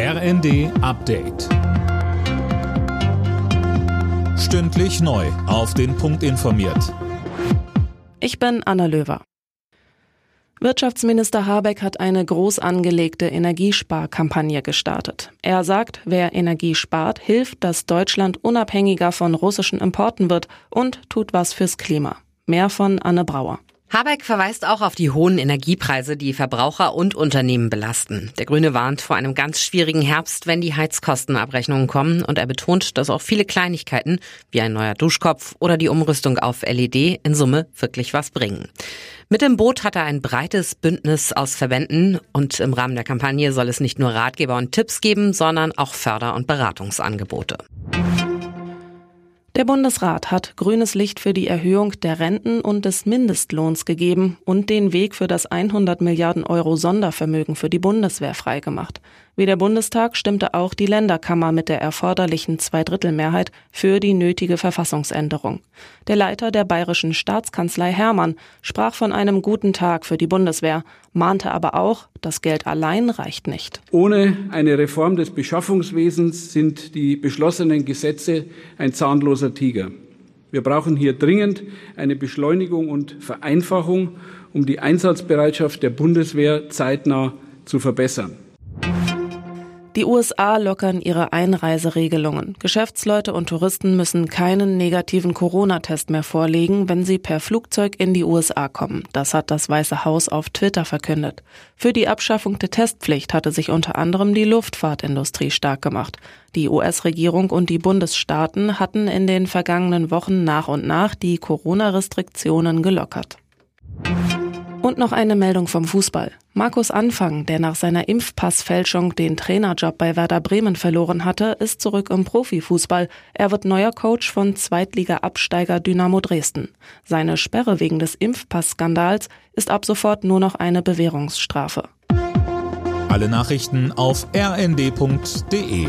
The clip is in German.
RND Update. Stündlich neu. Auf den Punkt informiert. Ich bin Anna Löwer. Wirtschaftsminister Habeck hat eine groß angelegte Energiesparkampagne gestartet. Er sagt, wer Energie spart, hilft, dass Deutschland unabhängiger von russischen Importen wird und tut was fürs Klima. Mehr von Anne Brauer. Habeck verweist auch auf die hohen Energiepreise, die Verbraucher und Unternehmen belasten. Der Grüne warnt vor einem ganz schwierigen Herbst, wenn die Heizkostenabrechnungen kommen und er betont, dass auch viele Kleinigkeiten wie ein neuer Duschkopf oder die Umrüstung auf LED in Summe wirklich was bringen. Mit dem Boot hat er ein breites Bündnis aus Verbänden und im Rahmen der Kampagne soll es nicht nur Ratgeber und Tipps geben, sondern auch Förder- und Beratungsangebote. Der Bundesrat hat grünes Licht für die Erhöhung der Renten und des Mindestlohns gegeben und den Weg für das 100 Milliarden Euro Sondervermögen für die Bundeswehr freigemacht. Wie der Bundestag stimmte auch die Länderkammer mit der erforderlichen Zweidrittelmehrheit für die nötige Verfassungsänderung. Der Leiter der bayerischen Staatskanzlei Hermann sprach von einem guten Tag für die Bundeswehr, mahnte aber auch, das Geld allein reicht nicht. Ohne eine Reform des Beschaffungswesens sind die beschlossenen Gesetze ein zahnloser Tiger. Wir brauchen hier dringend eine Beschleunigung und Vereinfachung, um die Einsatzbereitschaft der Bundeswehr zeitnah zu verbessern. Die USA lockern ihre Einreiseregelungen. Geschäftsleute und Touristen müssen keinen negativen Corona-Test mehr vorlegen, wenn sie per Flugzeug in die USA kommen. Das hat das Weiße Haus auf Twitter verkündet. Für die Abschaffung der Testpflicht hatte sich unter anderem die Luftfahrtindustrie stark gemacht. Die US-Regierung und die Bundesstaaten hatten in den vergangenen Wochen nach und nach die Corona-Restriktionen gelockert. Und noch eine Meldung vom Fußball. Markus Anfang, der nach seiner Impfpassfälschung den Trainerjob bei Werder Bremen verloren hatte, ist zurück im Profifußball. Er wird neuer Coach von Zweitliga-Absteiger Dynamo Dresden. Seine Sperre wegen des Impfpassskandals ist ab sofort nur noch eine Bewährungsstrafe. Alle Nachrichten auf rnd.de